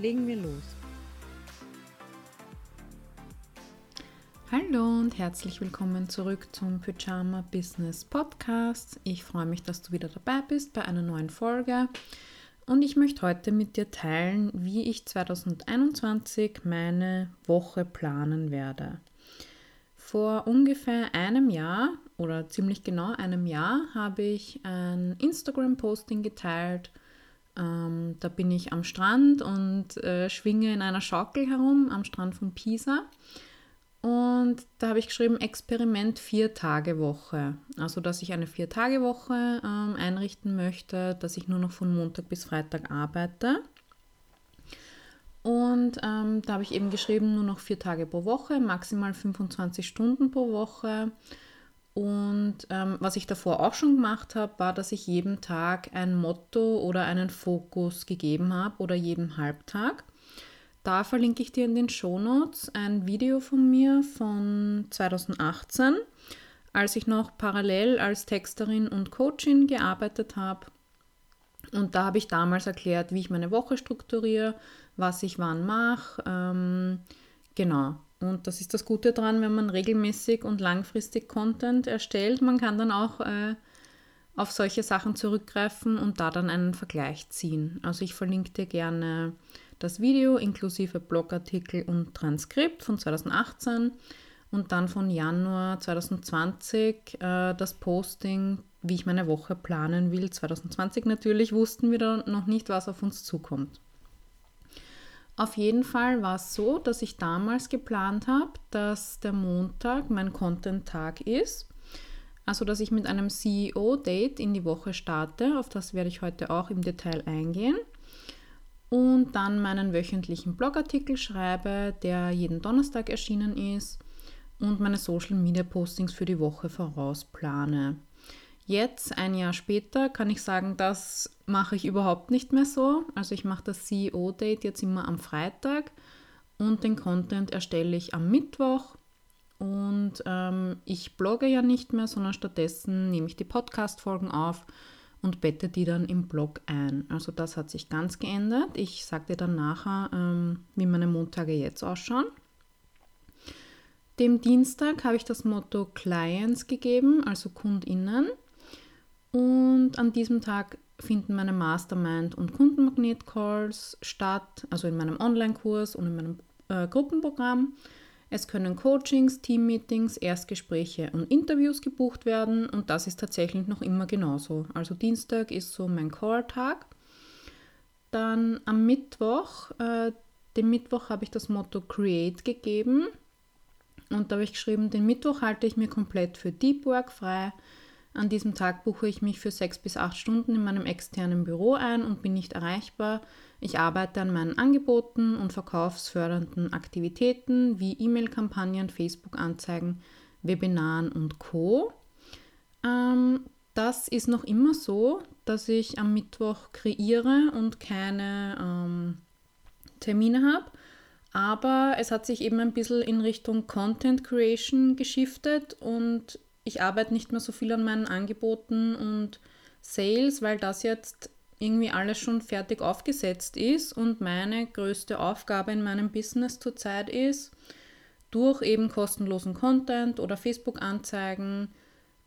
Legen wir los. Hallo und herzlich willkommen zurück zum Pyjama Business Podcast. Ich freue mich, dass du wieder dabei bist bei einer neuen Folge. Und ich möchte heute mit dir teilen, wie ich 2021 meine Woche planen werde. Vor ungefähr einem Jahr oder ziemlich genau einem Jahr habe ich ein Instagram-Posting geteilt. Ähm, da bin ich am Strand und äh, schwinge in einer Schaukel herum am Strand von Pisa. Und da habe ich geschrieben, Experiment vier Tage Woche. Also, dass ich eine vier Tage Woche ähm, einrichten möchte, dass ich nur noch von Montag bis Freitag arbeite. Und ähm, da habe ich eben geschrieben, nur noch vier Tage pro Woche, maximal 25 Stunden pro Woche. Und ähm, was ich davor auch schon gemacht habe, war, dass ich jeden Tag ein Motto oder einen Fokus gegeben habe oder jeden Halbtag. Da verlinke ich dir in den Shownotes ein Video von mir von 2018, als ich noch parallel als Texterin und Coachin gearbeitet habe. Und da habe ich damals erklärt, wie ich meine Woche strukturiere, was ich wann mache. Ähm, genau. Und das ist das Gute daran, wenn man regelmäßig und langfristig Content erstellt. Man kann dann auch äh, auf solche Sachen zurückgreifen und da dann einen Vergleich ziehen. Also ich verlinke dir gerne das Video inklusive Blogartikel und Transkript von 2018 und dann von Januar 2020 äh, das Posting, wie ich meine Woche planen will. 2020 natürlich wussten wir da noch nicht, was auf uns zukommt. Auf jeden Fall war es so, dass ich damals geplant habe, dass der Montag mein Content-Tag ist. Also, dass ich mit einem CEO-Date in die Woche starte. Auf das werde ich heute auch im Detail eingehen. Und dann meinen wöchentlichen Blogartikel schreibe, der jeden Donnerstag erschienen ist. Und meine Social-Media-Postings für die Woche vorausplane. Jetzt, ein Jahr später, kann ich sagen, das mache ich überhaupt nicht mehr so. Also ich mache das CEO-Date jetzt immer am Freitag und den Content erstelle ich am Mittwoch. Und ähm, ich blogge ja nicht mehr, sondern stattdessen nehme ich die Podcast-Folgen auf und bette die dann im Blog ein. Also das hat sich ganz geändert. Ich sage dir dann nachher, ähm, wie meine Montage jetzt ausschauen. Dem Dienstag habe ich das Motto Clients gegeben, also KundInnen. Und an diesem Tag finden meine Mastermind- und Kundenmagnet-Calls statt, also in meinem Online-Kurs und in meinem äh, Gruppenprogramm. Es können Coachings, Teammeetings, Erstgespräche und Interviews gebucht werden und das ist tatsächlich noch immer genauso. Also Dienstag ist so mein Call-Tag. Dann am Mittwoch, äh, dem Mittwoch habe ich das Motto Create gegeben und da habe ich geschrieben, den Mittwoch halte ich mir komplett für Deep Work frei. An diesem Tag buche ich mich für sechs bis acht Stunden in meinem externen Büro ein und bin nicht erreichbar. Ich arbeite an meinen Angeboten und verkaufsfördernden Aktivitäten wie E-Mail-Kampagnen, Facebook-Anzeigen, Webinaren und Co. Ähm, das ist noch immer so, dass ich am Mittwoch kreiere und keine ähm, Termine habe. Aber es hat sich eben ein bisschen in Richtung Content Creation geschiftet und ich arbeite nicht mehr so viel an meinen Angeboten und Sales, weil das jetzt irgendwie alles schon fertig aufgesetzt ist und meine größte Aufgabe in meinem Business zurzeit ist, durch eben kostenlosen Content oder Facebook-Anzeigen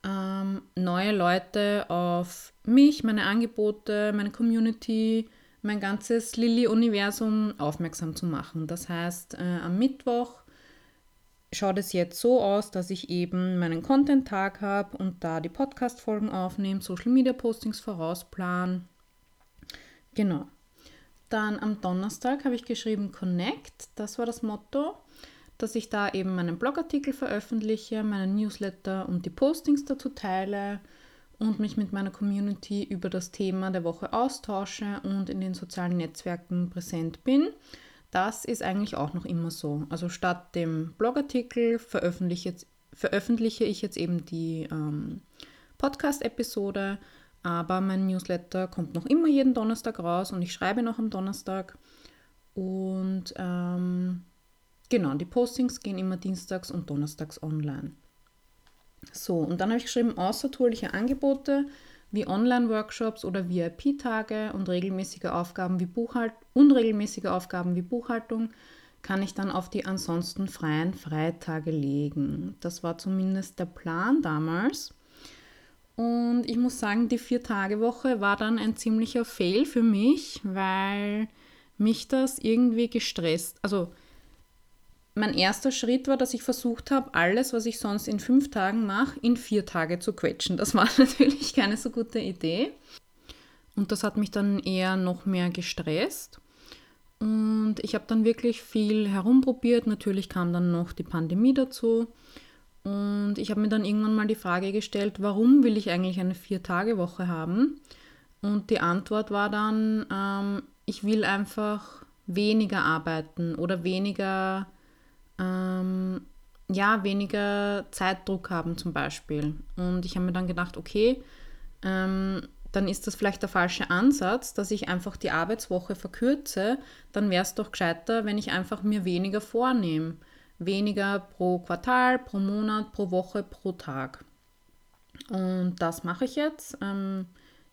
ähm, neue Leute auf mich, meine Angebote, meine Community, mein ganzes Lilly-Universum aufmerksam zu machen. Das heißt, äh, am Mittwoch schaut es jetzt so aus, dass ich eben meinen Content-Tag habe und da die Podcast-Folgen aufnehme, Social-Media-Postings vorausplan. Genau. Dann am Donnerstag habe ich geschrieben Connect, das war das Motto, dass ich da eben meinen Blogartikel veröffentliche, meinen Newsletter und die Postings dazu teile und mich mit meiner Community über das Thema der Woche austausche und in den sozialen Netzwerken präsent bin. Das ist eigentlich auch noch immer so. Also statt dem Blogartikel veröffentliche, veröffentliche ich jetzt eben die ähm, Podcast-Episode, aber mein Newsletter kommt noch immer jeden Donnerstag raus und ich schreibe noch am Donnerstag. Und ähm, genau, die Postings gehen immer dienstags und donnerstags online. So, und dann habe ich geschrieben, außertourliche Angebote wie Online-Workshops oder VIP-Tage und regelmäßige Aufgaben wie Buchhalt unregelmäßige Aufgaben wie Buchhaltung kann ich dann auf die ansonsten freien Freitage legen. Das war zumindest der Plan damals. Und ich muss sagen, die Vier-Tage-Woche war dann ein ziemlicher Fail für mich, weil mich das irgendwie gestresst. Also mein erster Schritt war, dass ich versucht habe, alles, was ich sonst in fünf Tagen mache, in vier Tage zu quetschen. Das war natürlich keine so gute Idee. Und das hat mich dann eher noch mehr gestresst. Und ich habe dann wirklich viel herumprobiert. Natürlich kam dann noch die Pandemie dazu. Und ich habe mir dann irgendwann mal die Frage gestellt, warum will ich eigentlich eine Vier-Tage-Woche haben? Und die Antwort war dann, ähm, ich will einfach weniger arbeiten oder weniger, ähm, ja, weniger Zeitdruck haben zum Beispiel. Und ich habe mir dann gedacht, okay, ähm, dann ist das vielleicht der falsche Ansatz, dass ich einfach die Arbeitswoche verkürze. Dann wäre es doch gescheiter, wenn ich einfach mir weniger vornehme. Weniger pro Quartal, pro Monat, pro Woche, pro Tag. Und das mache ich jetzt. Ähm,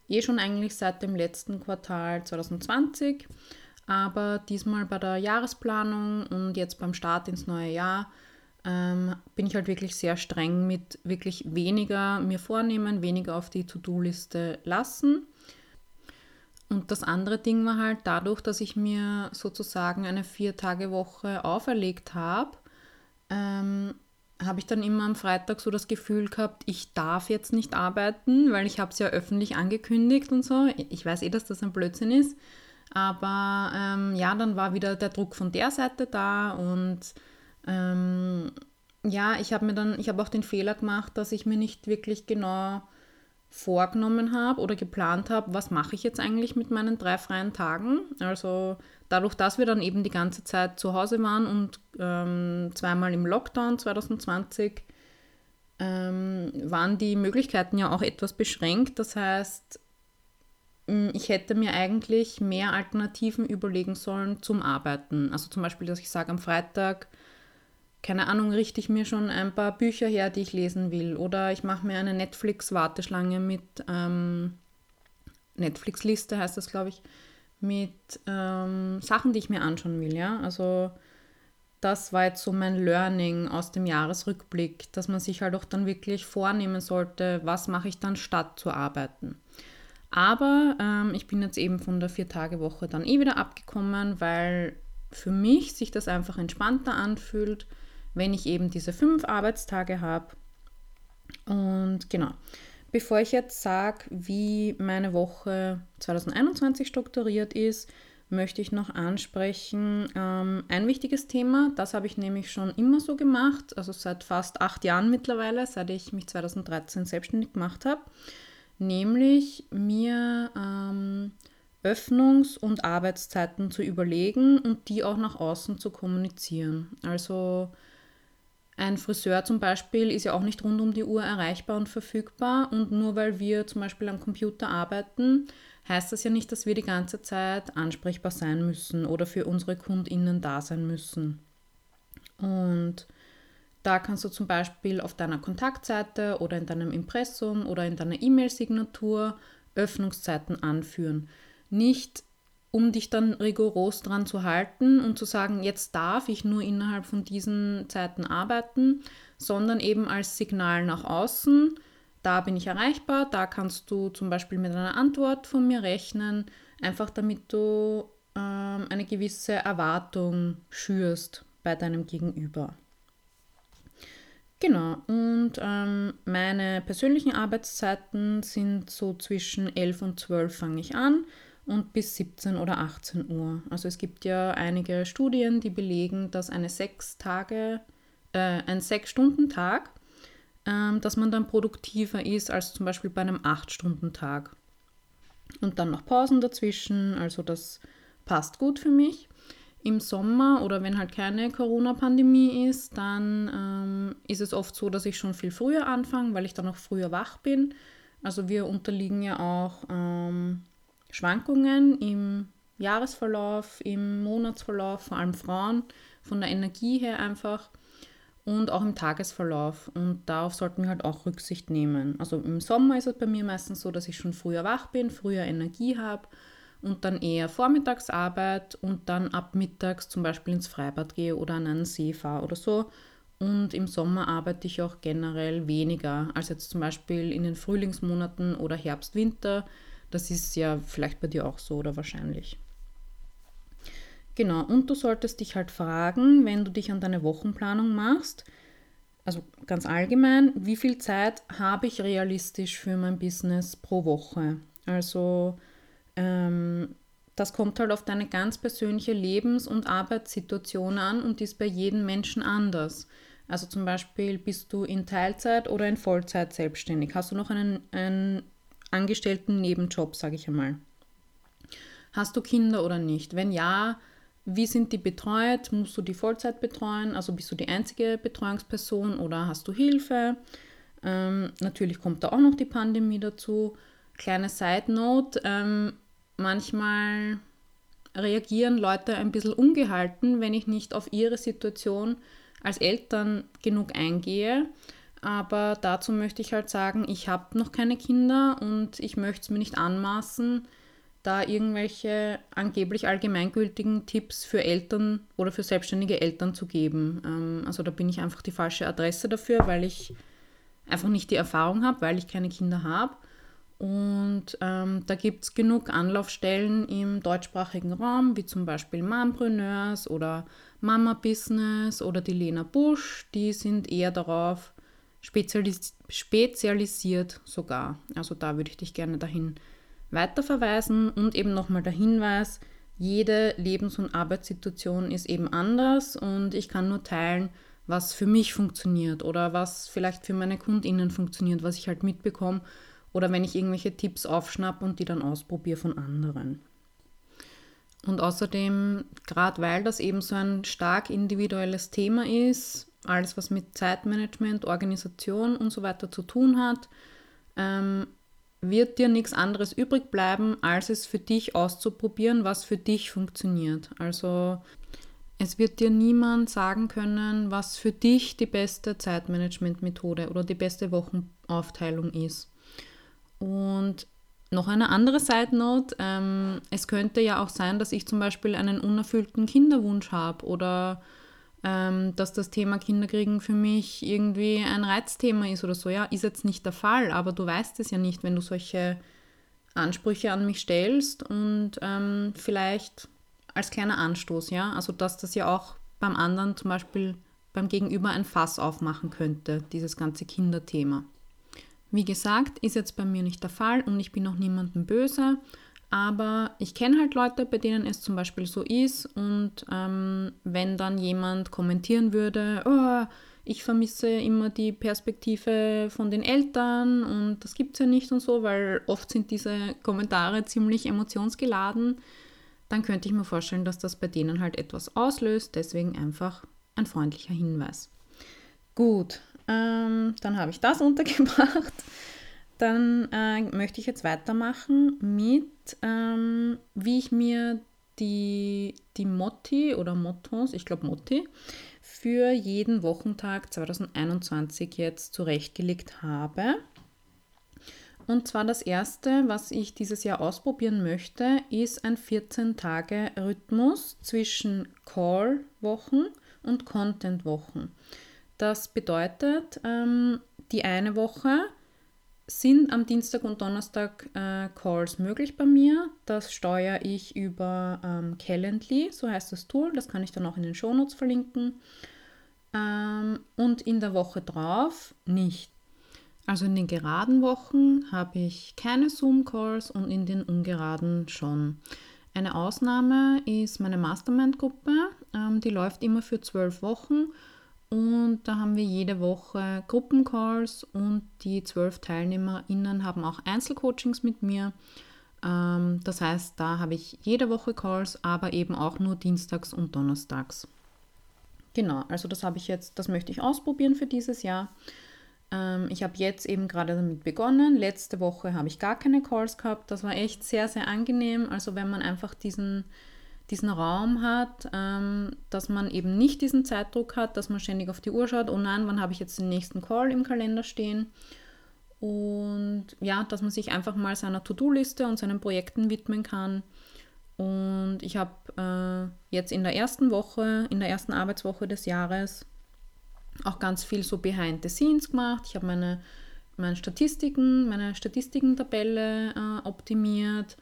eh schon eigentlich seit dem letzten Quartal 2020. Aber diesmal bei der Jahresplanung und jetzt beim Start ins neue Jahr ähm, bin ich halt wirklich sehr streng mit wirklich weniger mir vornehmen, weniger auf die To-Do-Liste lassen. Und das andere Ding war halt dadurch, dass ich mir sozusagen eine Vier-Tage-Woche auferlegt habe, ähm, habe ich dann immer am Freitag so das Gefühl gehabt, ich darf jetzt nicht arbeiten, weil ich habe es ja öffentlich angekündigt und so. Ich weiß eh, dass das ein Blödsinn ist. Aber ähm, ja, dann war wieder der Druck von der Seite da und ähm, ja, ich habe mir dann, ich habe auch den Fehler gemacht, dass ich mir nicht wirklich genau vorgenommen habe oder geplant habe, was mache ich jetzt eigentlich mit meinen drei freien Tagen. Also dadurch, dass wir dann eben die ganze Zeit zu Hause waren und ähm, zweimal im Lockdown 2020, ähm, waren die Möglichkeiten ja auch etwas beschränkt. Das heißt, ich hätte mir eigentlich mehr Alternativen überlegen sollen zum Arbeiten. Also zum Beispiel, dass ich sage, am Freitag keine Ahnung, richte ich mir schon ein paar Bücher her, die ich lesen will. Oder ich mache mir eine Netflix-Warteschlange mit ähm, Netflix-Liste, heißt das, glaube ich, mit ähm, Sachen, die ich mir anschauen will. Ja? Also das war jetzt so mein Learning aus dem Jahresrückblick, dass man sich halt auch dann wirklich vornehmen sollte, was mache ich dann statt zu arbeiten. Aber ähm, ich bin jetzt eben von der Vier-Tage-Woche dann eh wieder abgekommen, weil für mich sich das einfach entspannter anfühlt wenn ich eben diese fünf Arbeitstage habe. Und genau, bevor ich jetzt sage, wie meine Woche 2021 strukturiert ist, möchte ich noch ansprechen ähm, ein wichtiges Thema. Das habe ich nämlich schon immer so gemacht, also seit fast acht Jahren mittlerweile, seit ich mich 2013 selbstständig gemacht habe, nämlich mir ähm, Öffnungs- und Arbeitszeiten zu überlegen und die auch nach außen zu kommunizieren. Also ein Friseur zum Beispiel ist ja auch nicht rund um die Uhr erreichbar und verfügbar. Und nur weil wir zum Beispiel am Computer arbeiten, heißt das ja nicht, dass wir die ganze Zeit ansprechbar sein müssen oder für unsere KundInnen da sein müssen. Und da kannst du zum Beispiel auf deiner Kontaktseite oder in deinem Impressum oder in deiner E-Mail-Signatur Öffnungszeiten anführen. Nicht um dich dann rigoros dran zu halten und zu sagen, jetzt darf ich nur innerhalb von diesen Zeiten arbeiten, sondern eben als Signal nach außen, da bin ich erreichbar, da kannst du zum Beispiel mit einer Antwort von mir rechnen, einfach damit du ähm, eine gewisse Erwartung schürst bei deinem Gegenüber. Genau, und ähm, meine persönlichen Arbeitszeiten sind so zwischen 11 und 12 fange ich an und bis 17 oder 18 Uhr. Also es gibt ja einige Studien, die belegen, dass eine sechs Tage, äh, ein Sechs-Stunden-Tag, äh, dass man dann produktiver ist als zum Beispiel bei einem Acht-Stunden-Tag. Und dann noch Pausen dazwischen, also das passt gut für mich. Im Sommer oder wenn halt keine Corona-Pandemie ist, dann ähm, ist es oft so, dass ich schon viel früher anfange, weil ich dann auch früher wach bin. Also wir unterliegen ja auch ähm, Schwankungen im Jahresverlauf, im Monatsverlauf, vor allem Frauen, von der Energie her einfach und auch im Tagesverlauf. Und darauf sollten wir halt auch Rücksicht nehmen. Also im Sommer ist es bei mir meistens so, dass ich schon früher wach bin, früher Energie habe und dann eher Vormittagsarbeit und dann ab mittags zum Beispiel ins Freibad gehe oder an einen See fahre oder so. Und im Sommer arbeite ich auch generell weniger als jetzt zum Beispiel in den Frühlingsmonaten oder Herbst, Winter. Das ist ja vielleicht bei dir auch so oder wahrscheinlich. Genau, und du solltest dich halt fragen, wenn du dich an deine Wochenplanung machst, also ganz allgemein, wie viel Zeit habe ich realistisch für mein Business pro Woche? Also ähm, das kommt halt auf deine ganz persönliche Lebens- und Arbeitssituation an und ist bei jedem Menschen anders. Also zum Beispiel bist du in Teilzeit oder in Vollzeit selbstständig. Hast du noch einen, einen angestellten Nebenjob, sage ich einmal. Hast du Kinder oder nicht? Wenn ja, wie sind die betreut? Musst du die Vollzeit betreuen? Also bist du die einzige Betreuungsperson oder hast du Hilfe? Ähm, natürlich kommt da auch noch die Pandemie dazu. Kleine Side Note, ähm, manchmal reagieren Leute ein bisschen ungehalten, wenn ich nicht auf ihre Situation als Eltern genug eingehe. Aber dazu möchte ich halt sagen, ich habe noch keine Kinder und ich möchte es mir nicht anmaßen, da irgendwelche angeblich allgemeingültigen Tipps für Eltern oder für selbstständige Eltern zu geben. Ähm, also da bin ich einfach die falsche Adresse dafür, weil ich einfach nicht die Erfahrung habe, weil ich keine Kinder habe. Und ähm, da gibt es genug Anlaufstellen im deutschsprachigen Raum, wie zum Beispiel Mompreneurs oder Mama Business oder die Lena Busch. Die sind eher darauf spezialis spezialisiert sogar. Also da würde ich dich gerne dahin weiterverweisen und eben nochmal der Hinweis, jede Lebens- und Arbeitssituation ist eben anders und ich kann nur teilen, was für mich funktioniert oder was vielleicht für meine KundInnen funktioniert, was ich halt mitbekomme oder wenn ich irgendwelche Tipps aufschnappe und die dann ausprobiere von anderen. Und außerdem, gerade weil das eben so ein stark individuelles Thema ist, alles was mit Zeitmanagement, Organisation und so weiter zu tun hat, ähm, wird dir nichts anderes übrig bleiben, als es für dich auszuprobieren, was für dich funktioniert. Also es wird dir niemand sagen können, was für dich die beste Zeitmanagement-Methode oder die beste Wochenaufteilung ist. Und noch eine andere Side Note, ähm, es könnte ja auch sein, dass ich zum Beispiel einen unerfüllten Kinderwunsch habe oder ähm, dass das Thema Kinderkriegen für mich irgendwie ein Reizthema ist oder so. Ja, ist jetzt nicht der Fall, aber du weißt es ja nicht, wenn du solche Ansprüche an mich stellst und ähm, vielleicht als kleiner Anstoß, ja, also dass das ja auch beim anderen zum Beispiel beim Gegenüber ein Fass aufmachen könnte, dieses ganze Kinderthema. Wie gesagt, ist jetzt bei mir nicht der Fall und ich bin auch niemandem böse, aber ich kenne halt Leute, bei denen es zum Beispiel so ist und ähm, wenn dann jemand kommentieren würde, oh, ich vermisse immer die Perspektive von den Eltern und das gibt es ja nicht und so, weil oft sind diese Kommentare ziemlich emotionsgeladen, dann könnte ich mir vorstellen, dass das bei denen halt etwas auslöst, deswegen einfach ein freundlicher Hinweis. Gut, ähm, dann habe ich das untergebracht. Dann äh, möchte ich jetzt weitermachen mit, ähm, wie ich mir die, die Motti oder Mottos, ich glaube Motti, für jeden Wochentag 2021 jetzt zurechtgelegt habe. Und zwar das erste, was ich dieses Jahr ausprobieren möchte, ist ein 14-Tage-Rhythmus zwischen Call-Wochen und Content-Wochen. Das bedeutet, ähm, die eine Woche sind am Dienstag und Donnerstag äh, Calls möglich bei mir. Das steuere ich über ähm, Calendly, so heißt das Tool. Das kann ich dann auch in den Shownotes verlinken. Ähm, und in der Woche drauf nicht. Also in den geraden Wochen habe ich keine Zoom-Calls und in den ungeraden schon. Eine Ausnahme ist meine Mastermind-Gruppe. Ähm, die läuft immer für zwölf Wochen und da haben wir jede Woche Gruppencalls und die zwölf TeilnehmerInnen haben auch Einzelcoachings mit mir. Ähm, das heißt, da habe ich jede Woche Calls, aber eben auch nur dienstags und donnerstags. Genau, also das habe ich jetzt, das möchte ich ausprobieren für dieses Jahr. Ähm, ich habe jetzt eben gerade damit begonnen. Letzte Woche habe ich gar keine Calls gehabt. Das war echt sehr, sehr angenehm. Also wenn man einfach diesen, diesen Raum hat, ähm, dass man eben nicht diesen Zeitdruck hat, dass man ständig auf die Uhr schaut, oh nein, wann habe ich jetzt den nächsten Call im Kalender stehen. Und ja, dass man sich einfach mal seiner To-Do-Liste und seinen Projekten widmen kann. Und ich habe äh, jetzt in der ersten Woche, in der ersten Arbeitswoche des Jahres auch ganz viel so Behind the Scenes gemacht. Ich habe meine, meine Statistiken, meine Statistikentabelle äh, optimiert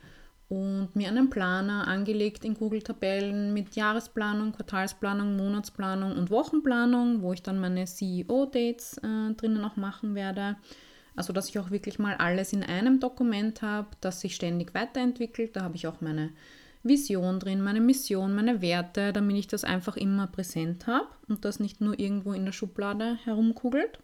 und mir einen Planer angelegt in Google-Tabellen mit Jahresplanung, Quartalsplanung, Monatsplanung und Wochenplanung, wo ich dann meine CEO-Dates äh, drinnen auch machen werde. Also dass ich auch wirklich mal alles in einem Dokument habe, das sich ständig weiterentwickelt. Da habe ich auch meine Vision drin, meine Mission, meine Werte, damit ich das einfach immer präsent habe und das nicht nur irgendwo in der Schublade herumkugelt.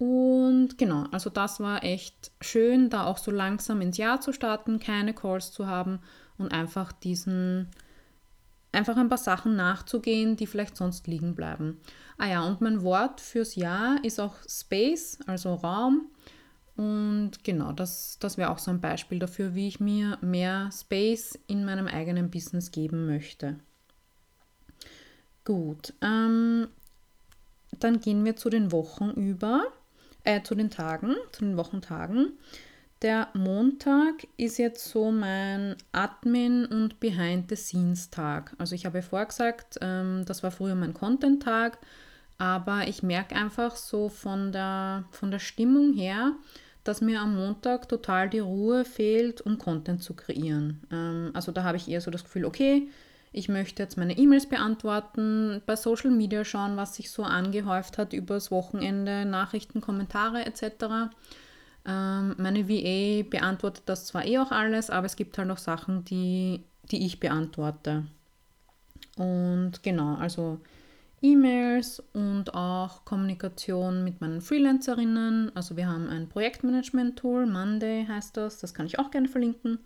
Und genau, also das war echt schön, da auch so langsam ins Jahr zu starten, keine Calls zu haben und einfach diesen, einfach ein paar Sachen nachzugehen, die vielleicht sonst liegen bleiben. Ah ja, und mein Wort fürs Jahr ist auch Space, also Raum. Und genau, das, das wäre auch so ein Beispiel dafür, wie ich mir mehr Space in meinem eigenen Business geben möchte. Gut, ähm, dann gehen wir zu den Wochen über äh, zu den Tagen, zu den Wochentagen. Der Montag ist jetzt so mein Admin- und Behind-the-Scenes-Tag. Also ich habe vorher gesagt, ähm, das war früher mein Content-Tag, aber ich merke einfach so von der, von der Stimmung her, dass mir am Montag total die Ruhe fehlt, um Content zu kreieren. Ähm, also da habe ich eher so das Gefühl, okay, ich möchte jetzt meine E-Mails beantworten, bei Social Media schauen, was sich so angehäuft hat übers Wochenende, Nachrichten, Kommentare etc. Ähm, meine VA beantwortet das zwar eh auch alles, aber es gibt halt noch Sachen, die, die ich beantworte. Und genau, also E-Mails und auch Kommunikation mit meinen Freelancerinnen. Also wir haben ein Projektmanagement-Tool, Monday heißt das, das kann ich auch gerne verlinken.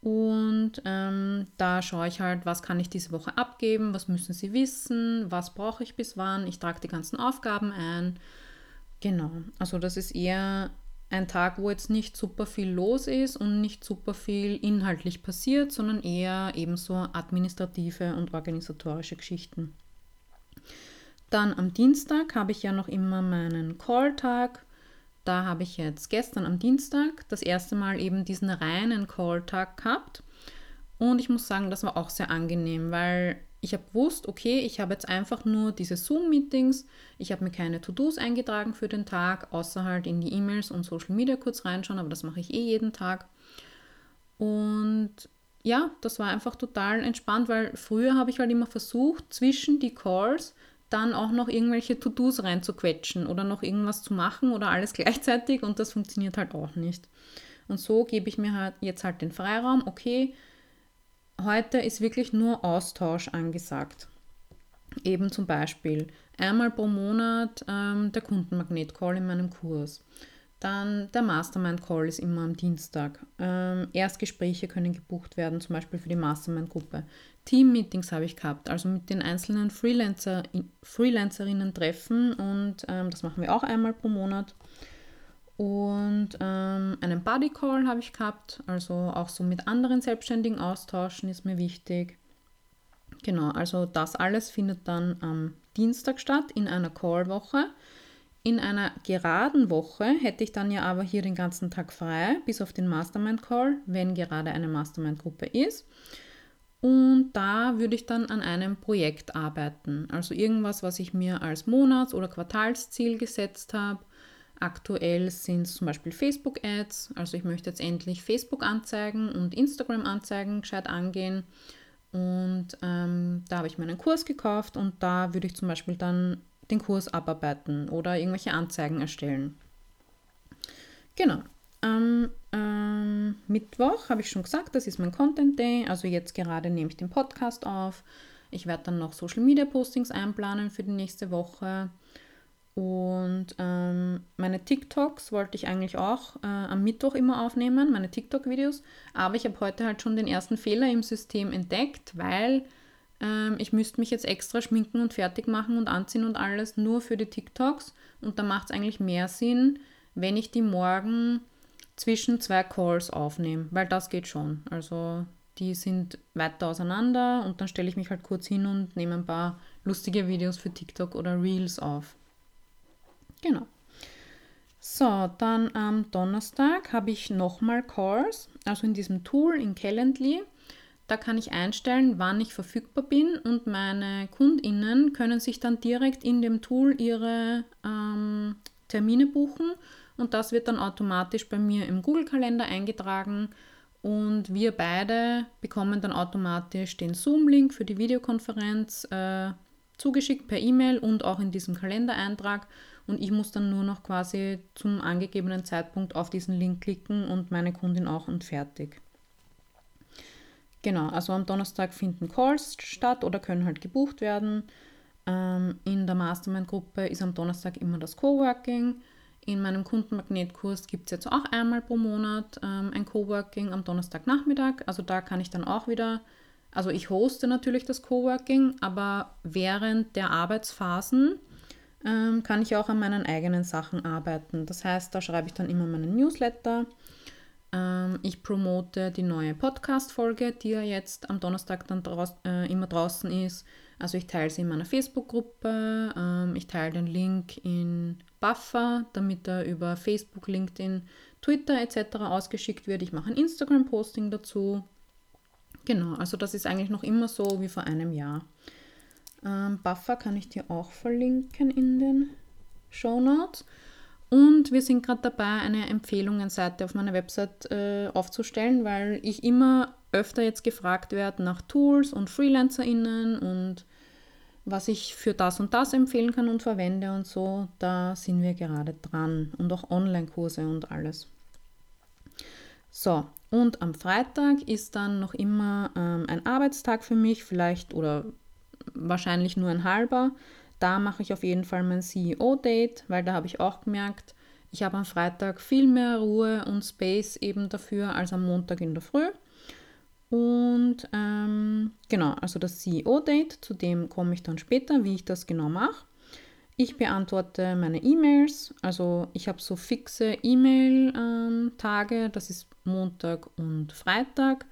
Und ähm, da schaue ich halt, was kann ich diese Woche abgeben, was müssen sie wissen, was brauche ich bis wann. Ich trage die ganzen Aufgaben ein. Genau, also das ist eher ein Tag, wo jetzt nicht super viel los ist und nicht super viel inhaltlich passiert, sondern eher ebenso administrative und organisatorische Geschichten. Dann am Dienstag habe ich ja noch immer meinen Call-Tag da habe ich jetzt gestern am Dienstag das erste Mal eben diesen reinen Call-Tag gehabt. Und ich muss sagen, das war auch sehr angenehm, weil ich habe gewusst, okay, ich habe jetzt einfach nur diese Zoom-Meetings, ich habe mir keine To-Dos eingetragen für den Tag, außer halt in die E-Mails und Social Media kurz reinschauen, aber das mache ich eh jeden Tag. Und ja, das war einfach total entspannt, weil früher habe ich halt immer versucht, zwischen die Calls dann auch noch irgendwelche To-Dos reinzuquetschen oder noch irgendwas zu machen oder alles gleichzeitig und das funktioniert halt auch nicht. Und so gebe ich mir halt jetzt halt den Freiraum, okay, heute ist wirklich nur Austausch angesagt. Eben zum Beispiel einmal pro Monat ähm, der Kundenmagnet-Call in meinem Kurs. Dann der Mastermind-Call ist immer am Dienstag. Ähm, Erstgespräche können gebucht werden, zum Beispiel für die Mastermind-Gruppe. Team-Meetings habe ich gehabt, also mit den einzelnen Freelancer, Freelancerinnen treffen und ähm, das machen wir auch einmal pro Monat. Und ähm, einen Buddy Call habe ich gehabt, also auch so mit anderen Selbstständigen austauschen ist mir wichtig. Genau, also das alles findet dann am Dienstag statt in einer Call-Woche. In einer geraden Woche hätte ich dann ja aber hier den ganzen Tag frei, bis auf den Mastermind Call, wenn gerade eine Mastermind-Gruppe ist. Und da würde ich dann an einem Projekt arbeiten. Also irgendwas, was ich mir als Monats- oder Quartalsziel gesetzt habe. Aktuell sind es zum Beispiel Facebook-Ads. Also ich möchte jetzt endlich Facebook-Anzeigen und Instagram-Anzeigen gescheit angehen. Und ähm, da habe ich meinen Kurs gekauft und da würde ich zum Beispiel dann den Kurs abarbeiten oder irgendwelche Anzeigen erstellen. Genau. Am ähm, Mittwoch habe ich schon gesagt, das ist mein Content Day. Also jetzt gerade nehme ich den Podcast auf. Ich werde dann noch Social Media Postings einplanen für die nächste Woche. Und ähm, meine TikToks wollte ich eigentlich auch äh, am Mittwoch immer aufnehmen, meine TikTok-Videos. Aber ich habe heute halt schon den ersten Fehler im System entdeckt, weil ähm, ich müsste mich jetzt extra schminken und fertig machen und anziehen und alles nur für die TikToks. Und da macht es eigentlich mehr Sinn, wenn ich die morgen zwischen zwei Calls aufnehme, weil das geht schon. Also die sind weiter auseinander und dann stelle ich mich halt kurz hin und nehme ein paar lustige Videos für TikTok oder Reels auf. Genau. So, dann am Donnerstag habe ich nochmal Calls, also in diesem Tool in Calendly. Da kann ich einstellen, wann ich verfügbar bin und meine KundInnen können sich dann direkt in dem Tool ihre ähm, Termine buchen und das wird dann automatisch bei mir im Google-Kalender eingetragen und wir beide bekommen dann automatisch den Zoom-Link für die Videokonferenz äh, zugeschickt per E-Mail und auch in diesem Kalendereintrag und ich muss dann nur noch quasi zum angegebenen Zeitpunkt auf diesen Link klicken und meine Kundin auch und fertig. Genau, also am Donnerstag finden Calls statt oder können halt gebucht werden. Ähm, in der Mastermind-Gruppe ist am Donnerstag immer das Coworking. In meinem Kundenmagnetkurs gibt es jetzt auch einmal pro Monat ähm, ein Coworking am Donnerstagnachmittag. Also da kann ich dann auch wieder, also ich hoste natürlich das Coworking, aber während der Arbeitsphasen ähm, kann ich auch an meinen eigenen Sachen arbeiten. Das heißt, da schreibe ich dann immer meinen Newsletter. Ähm, ich promote die neue Podcast-Folge, die ja jetzt am Donnerstag dann draus, äh, immer draußen ist. Also ich teile sie in meiner Facebook-Gruppe, ähm, ich teile den Link in Buffer, damit er über Facebook, LinkedIn, Twitter etc. ausgeschickt wird. Ich mache ein Instagram-Posting dazu. Genau, also das ist eigentlich noch immer so wie vor einem Jahr. Ähm, Buffer kann ich dir auch verlinken in den Show Notes. Und wir sind gerade dabei, eine Empfehlungenseite auf meiner Website äh, aufzustellen, weil ich immer öfter jetzt gefragt werde nach Tools und FreelancerInnen und was ich für das und das empfehlen kann und verwende und so. Da sind wir gerade dran und auch Online-Kurse und alles. So, und am Freitag ist dann noch immer ähm, ein Arbeitstag für mich, vielleicht oder wahrscheinlich nur ein halber. Da mache ich auf jeden Fall mein CEO-Date, weil da habe ich auch gemerkt, ich habe am Freitag viel mehr Ruhe und Space eben dafür als am Montag in der Früh. Und ähm, genau, also das CEO-Date, zu dem komme ich dann später, wie ich das genau mache. Ich beantworte meine E-Mails, also ich habe so fixe E-Mail-Tage, ähm, das ist Montag und Freitag.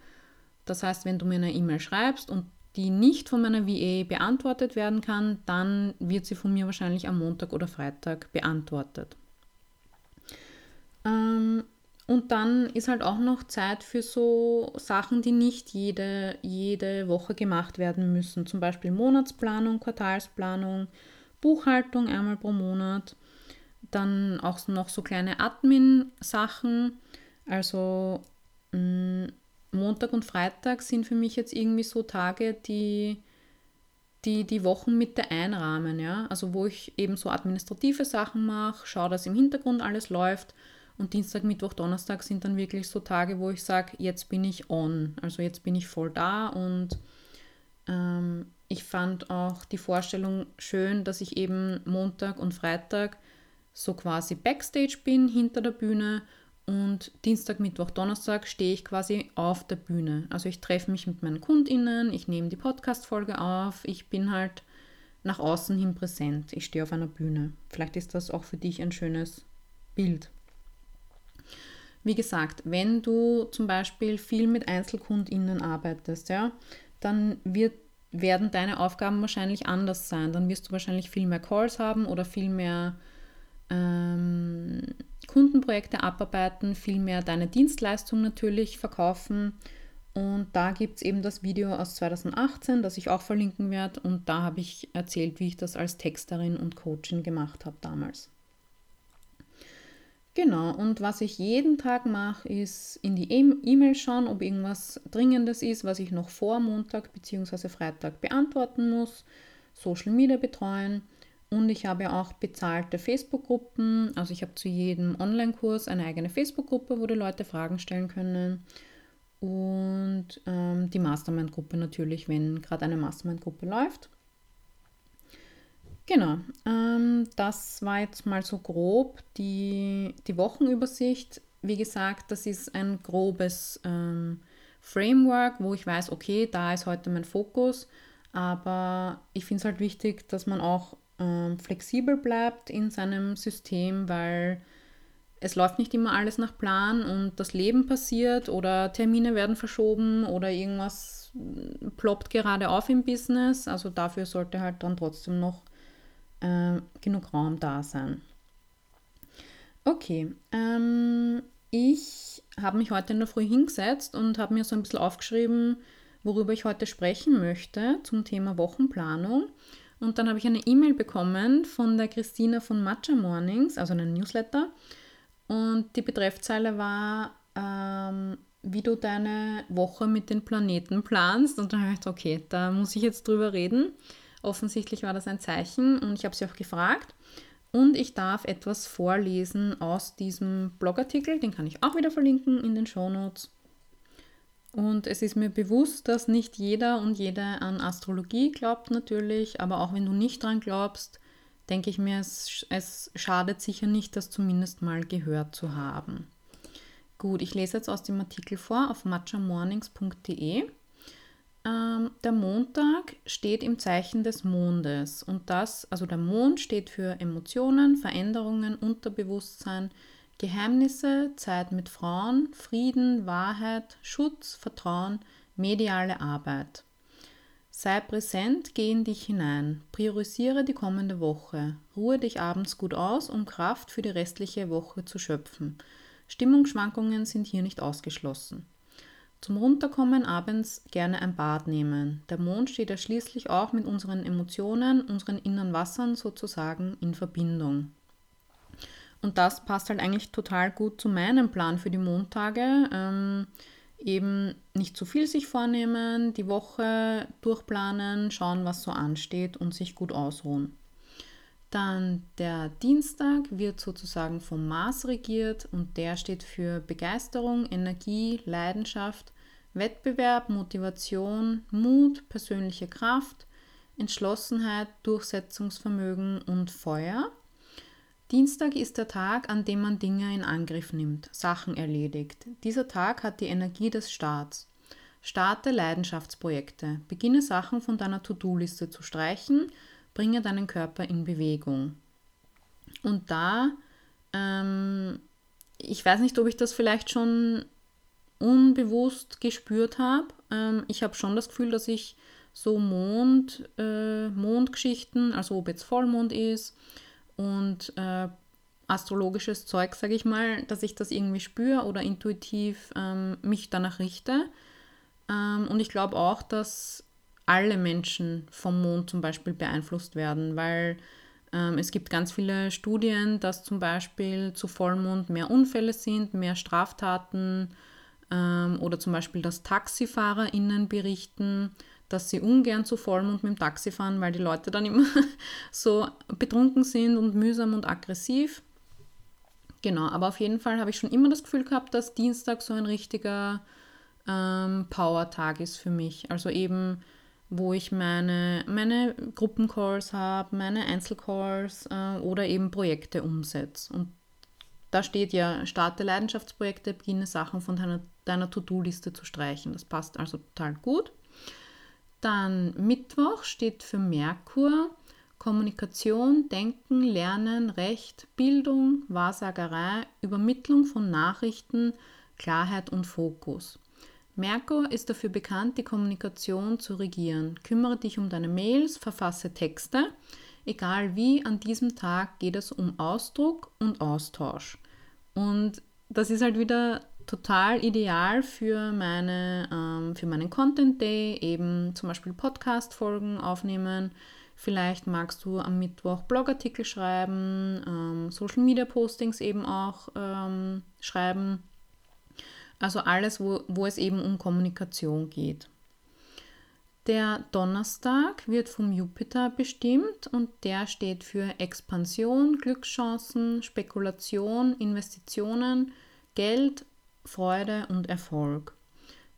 Das heißt, wenn du mir eine E-Mail schreibst und die nicht von meiner VA beantwortet werden kann, dann wird sie von mir wahrscheinlich am Montag oder Freitag beantwortet. Ähm, und dann ist halt auch noch Zeit für so Sachen, die nicht jede, jede Woche gemacht werden müssen. Zum Beispiel Monatsplanung, Quartalsplanung, Buchhaltung einmal pro Monat. Dann auch noch so kleine Admin-Sachen. Also mm, Montag und Freitag sind für mich jetzt irgendwie so Tage, die die, die Wochenmitte einrahmen, ja. Also wo ich eben so administrative Sachen mache, schaue, dass im Hintergrund alles läuft. Und Dienstag, Mittwoch, Donnerstag sind dann wirklich so Tage, wo ich sage, jetzt bin ich on. Also jetzt bin ich voll da und ähm, ich fand auch die Vorstellung schön, dass ich eben Montag und Freitag so quasi backstage bin hinter der Bühne und Dienstag, Mittwoch, Donnerstag stehe ich quasi auf der Bühne. Also ich treffe mich mit meinen KundInnen, ich nehme die Podcast-Folge auf, ich bin halt nach außen hin präsent. Ich stehe auf einer Bühne. Vielleicht ist das auch für dich ein schönes Bild. Wie gesagt, wenn du zum Beispiel viel mit EinzelkundInnen arbeitest, ja, dann wird, werden deine Aufgaben wahrscheinlich anders sein. Dann wirst du wahrscheinlich viel mehr Calls haben oder viel mehr ähm, Kundenprojekte abarbeiten, vielmehr deine Dienstleistung natürlich verkaufen. Und da gibt es eben das Video aus 2018, das ich auch verlinken werde. Und da habe ich erzählt, wie ich das als Texterin und Coachin gemacht habe damals. Genau, und was ich jeden Tag mache, ist in die E-Mail schauen, ob irgendwas Dringendes ist, was ich noch vor Montag bzw. Freitag beantworten muss, Social Media betreuen und ich habe auch bezahlte Facebook-Gruppen. Also ich habe zu jedem Online-Kurs eine eigene Facebook-Gruppe, wo die Leute Fragen stellen können. Und ähm, die Mastermind-Gruppe natürlich, wenn gerade eine Mastermind-Gruppe läuft. Genau, ähm, das war jetzt mal so grob die, die Wochenübersicht. Wie gesagt, das ist ein grobes ähm, Framework, wo ich weiß, okay, da ist heute mein Fokus, aber ich finde es halt wichtig, dass man auch ähm, flexibel bleibt in seinem System, weil es läuft nicht immer alles nach Plan und das Leben passiert oder Termine werden verschoben oder irgendwas ploppt gerade auf im Business. Also dafür sollte halt dann trotzdem noch äh, genug Raum da sein. Okay, ähm, ich habe mich heute in der Früh hingesetzt und habe mir so ein bisschen aufgeschrieben, worüber ich heute sprechen möchte zum Thema Wochenplanung. Und dann habe ich eine E-Mail bekommen von der Christina von Matcha Mornings, also einen Newsletter. Und die Betreffzeile war, ähm, wie du deine Woche mit den Planeten planst. Und dann habe ich gedacht, okay, da muss ich jetzt drüber reden. Offensichtlich war das ein Zeichen und ich habe sie auch gefragt. Und ich darf etwas vorlesen aus diesem Blogartikel, den kann ich auch wieder verlinken in den Shownotes. Und es ist mir bewusst, dass nicht jeder und jede an Astrologie glaubt natürlich, aber auch wenn du nicht dran glaubst, denke ich mir, es, es schadet sicher nicht, das zumindest mal gehört zu haben. Gut, ich lese jetzt aus dem Artikel vor auf matchamornings.de. Ähm, der Montag steht im Zeichen des Mondes und das, also der Mond steht für Emotionen, Veränderungen, Unterbewusstsein, Geheimnisse, Zeit mit Frauen, Frieden, Wahrheit, Schutz, Vertrauen, mediale Arbeit. Sei präsent, geh in dich hinein, priorisiere die kommende Woche, ruhe dich abends gut aus, um Kraft für die restliche Woche zu schöpfen. Stimmungsschwankungen sind hier nicht ausgeschlossen. Zum Runterkommen abends gerne ein Bad nehmen. Der Mond steht ja schließlich auch mit unseren Emotionen, unseren inneren Wassern sozusagen in Verbindung. Und das passt halt eigentlich total gut zu meinem Plan für die Montage. Ähm, eben nicht zu viel sich vornehmen, die Woche durchplanen, schauen, was so ansteht und sich gut ausruhen. Dann der Dienstag wird sozusagen vom Mars regiert und der steht für Begeisterung, Energie, Leidenschaft, Wettbewerb, Motivation, Mut, persönliche Kraft, Entschlossenheit, Durchsetzungsvermögen und Feuer. Dienstag ist der Tag, an dem man Dinge in Angriff nimmt, Sachen erledigt. Dieser Tag hat die Energie des Starts. Starte Leidenschaftsprojekte, beginne Sachen von deiner To-Do-Liste zu streichen bringe deinen Körper in Bewegung. Und da, ähm, ich weiß nicht, ob ich das vielleicht schon unbewusst gespürt habe. Ähm, ich habe schon das Gefühl, dass ich so Mond, äh, Mondgeschichten, also ob jetzt Vollmond ist und äh, astrologisches Zeug, sage ich mal, dass ich das irgendwie spüre oder intuitiv ähm, mich danach richte. Ähm, und ich glaube auch, dass alle Menschen vom Mond zum Beispiel beeinflusst werden, weil ähm, es gibt ganz viele Studien, dass zum Beispiel zu Vollmond mehr Unfälle sind, mehr Straftaten ähm, oder zum Beispiel, dass TaxifahrerInnen berichten, dass sie ungern zu Vollmond mit dem Taxi fahren, weil die Leute dann immer so betrunken sind und mühsam und aggressiv. Genau, aber auf jeden Fall habe ich schon immer das Gefühl gehabt, dass Dienstag so ein richtiger ähm, Power-Tag ist für mich. Also eben wo ich meine, meine Gruppencalls habe, meine Einzelcalls äh, oder eben Projekte umsetze. Und da steht ja, starte Leidenschaftsprojekte, beginne Sachen von deiner, deiner To-Do-Liste zu streichen. Das passt also total gut. Dann Mittwoch steht für Merkur, Kommunikation, Denken, Lernen, Recht, Bildung, Wahrsagerei, Übermittlung von Nachrichten, Klarheit und Fokus. Merkur ist dafür bekannt, die Kommunikation zu regieren. Kümmere dich um deine Mails, verfasse Texte. Egal wie, an diesem Tag geht es um Ausdruck und Austausch. Und das ist halt wieder total ideal für, meine, ähm, für meinen Content Day, eben zum Beispiel Podcast-Folgen aufnehmen. Vielleicht magst du am Mittwoch Blogartikel schreiben, ähm, Social Media Postings eben auch ähm, schreiben also alles, wo, wo es eben um Kommunikation geht. Der Donnerstag wird vom Jupiter bestimmt und der steht für Expansion, Glückschancen, Spekulation, Investitionen, Geld, Freude und Erfolg.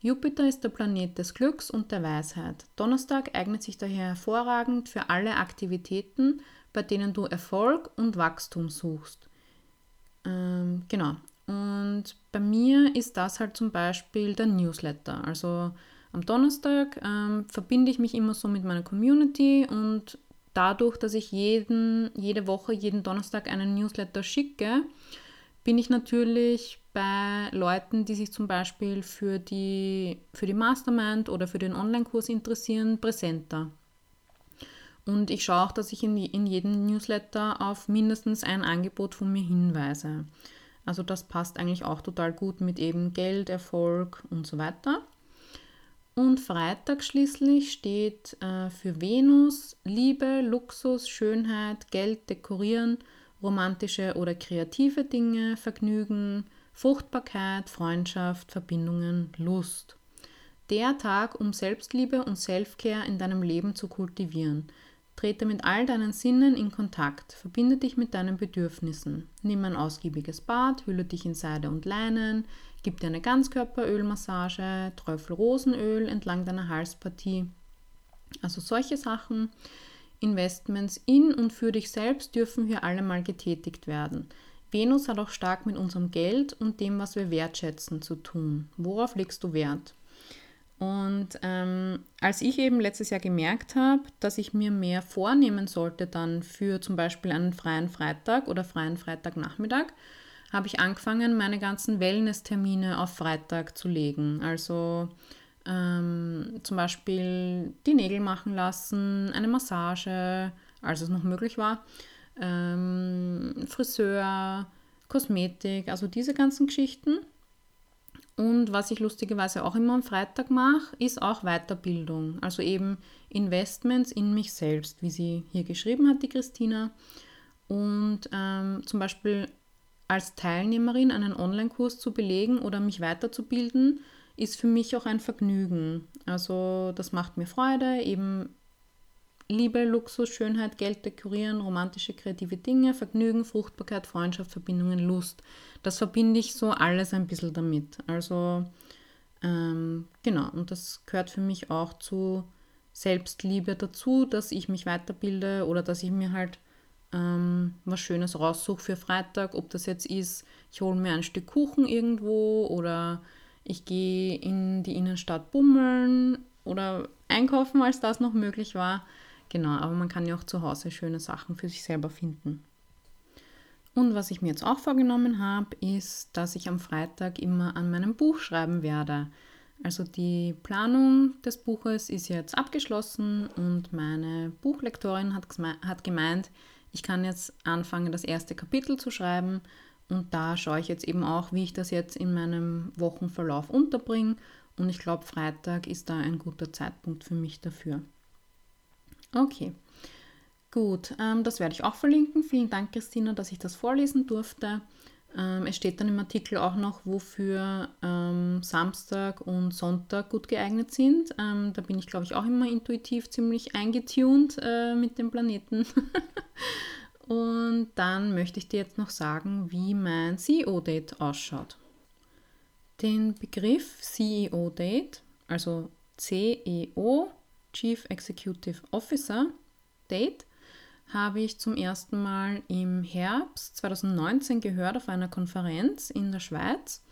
Jupiter ist der Planet des Glücks und der Weisheit. Donnerstag eignet sich daher hervorragend für alle Aktivitäten, bei denen du Erfolg und Wachstum suchst. Ähm, genau. Und bei mir ist das halt zum Beispiel der Newsletter. Also am Donnerstag ähm, verbinde ich mich immer so mit meiner Community und dadurch, dass ich jeden, jede Woche, jeden Donnerstag einen Newsletter schicke, bin ich natürlich bei Leuten, die sich zum Beispiel für die, für die Mastermind oder für den Online-Kurs interessieren, präsenter. Und ich schaue auch, dass ich in, in jedem Newsletter auf mindestens ein Angebot von mir hinweise. Also das passt eigentlich auch total gut mit eben Geld, Erfolg und so weiter. Und Freitag schließlich steht äh, für Venus Liebe, Luxus, Schönheit, Geld, Dekorieren, romantische oder kreative Dinge, Vergnügen, Fruchtbarkeit, Freundschaft, Verbindungen, Lust. Der Tag, um Selbstliebe und Selfcare in deinem Leben zu kultivieren. Trete mit all deinen Sinnen in Kontakt, verbinde dich mit deinen Bedürfnissen. Nimm ein ausgiebiges Bad, hülle dich in Seide und Leinen, gib dir eine Ganzkörperölmassage, Träufel Rosenöl entlang deiner Halspartie. Also solche Sachen. Investments in und für dich selbst dürfen hier alle mal getätigt werden. Venus hat auch stark mit unserem Geld und dem, was wir wertschätzen, zu tun. Worauf legst du Wert? Und ähm, als ich eben letztes Jahr gemerkt habe, dass ich mir mehr vornehmen sollte dann für zum Beispiel einen freien Freitag oder freien Freitagnachmittag, habe ich angefangen, meine ganzen Wellness-Termine auf Freitag zu legen. Also ähm, zum Beispiel die Nägel machen lassen, eine Massage, als es noch möglich war, ähm, Friseur, Kosmetik, also diese ganzen Geschichten. Und was ich lustigerweise auch immer am Freitag mache, ist auch Weiterbildung. Also eben Investments in mich selbst, wie sie hier geschrieben hat, die Christina. Und ähm, zum Beispiel als Teilnehmerin einen Online-Kurs zu belegen oder mich weiterzubilden, ist für mich auch ein Vergnügen. Also das macht mir Freude, eben Liebe, Luxus, Schönheit, Geld dekorieren, romantische, kreative Dinge, Vergnügen, Fruchtbarkeit, Freundschaft, Verbindungen, Lust. Das verbinde ich so alles ein bisschen damit. Also ähm, genau, und das gehört für mich auch zu Selbstliebe dazu, dass ich mich weiterbilde oder dass ich mir halt ähm, was Schönes raussuche für Freitag. Ob das jetzt ist, ich hole mir ein Stück Kuchen irgendwo oder ich gehe in die Innenstadt bummeln oder einkaufen, als das noch möglich war. Genau, aber man kann ja auch zu Hause schöne Sachen für sich selber finden. Und was ich mir jetzt auch vorgenommen habe, ist, dass ich am Freitag immer an meinem Buch schreiben werde. Also die Planung des Buches ist jetzt abgeschlossen und meine Buchlektorin hat, gemeint, ich kann jetzt anfangen, das erste Kapitel zu schreiben und da schaue ich jetzt eben auch, wie ich das jetzt in meinem Wochenverlauf unterbringe und ich glaube, Freitag ist da ein guter Zeitpunkt für mich dafür. Okay, gut, ähm, das werde ich auch verlinken. Vielen Dank, Christina, dass ich das vorlesen durfte. Ähm, es steht dann im Artikel auch noch, wofür ähm, Samstag und Sonntag gut geeignet sind. Ähm, da bin ich, glaube ich, auch immer intuitiv ziemlich eingetuned äh, mit dem Planeten. und dann möchte ich dir jetzt noch sagen, wie mein CEO-Date ausschaut. Den Begriff CEO-Date, also CEO Chief Executive Officer Date habe ich zum ersten Mal im Herbst 2019 gehört auf einer Konferenz in der Schweiz.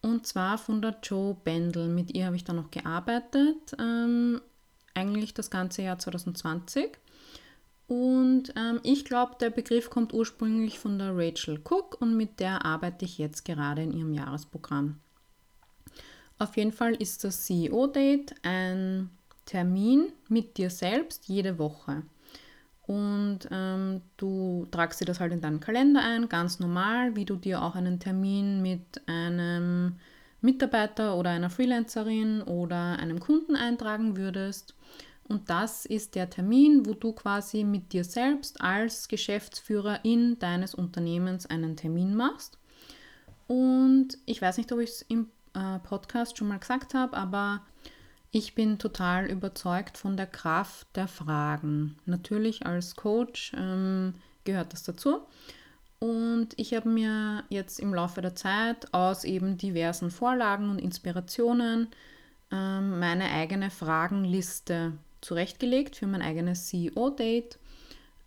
Und zwar von der Joe Bendel. Mit ihr habe ich dann noch gearbeitet, ähm, eigentlich das ganze Jahr 2020. Und ähm, ich glaube, der Begriff kommt ursprünglich von der Rachel Cook und mit der arbeite ich jetzt gerade in ihrem Jahresprogramm. Auf jeden Fall ist das CEO-Date ein Termin mit dir selbst jede Woche. Und ähm, du tragst dir das halt in deinen Kalender ein, ganz normal, wie du dir auch einen Termin mit einem Mitarbeiter oder einer Freelancerin oder einem Kunden eintragen würdest. Und das ist der Termin, wo du quasi mit dir selbst als Geschäftsführerin deines Unternehmens einen Termin machst. Und ich weiß nicht, ob ich es im äh, Podcast schon mal gesagt habe, aber ich bin total überzeugt von der Kraft der Fragen. Natürlich als Coach ähm, gehört das dazu. Und ich habe mir jetzt im Laufe der Zeit aus eben diversen Vorlagen und Inspirationen ähm, meine eigene Fragenliste zurechtgelegt für mein eigenes CEO-Date.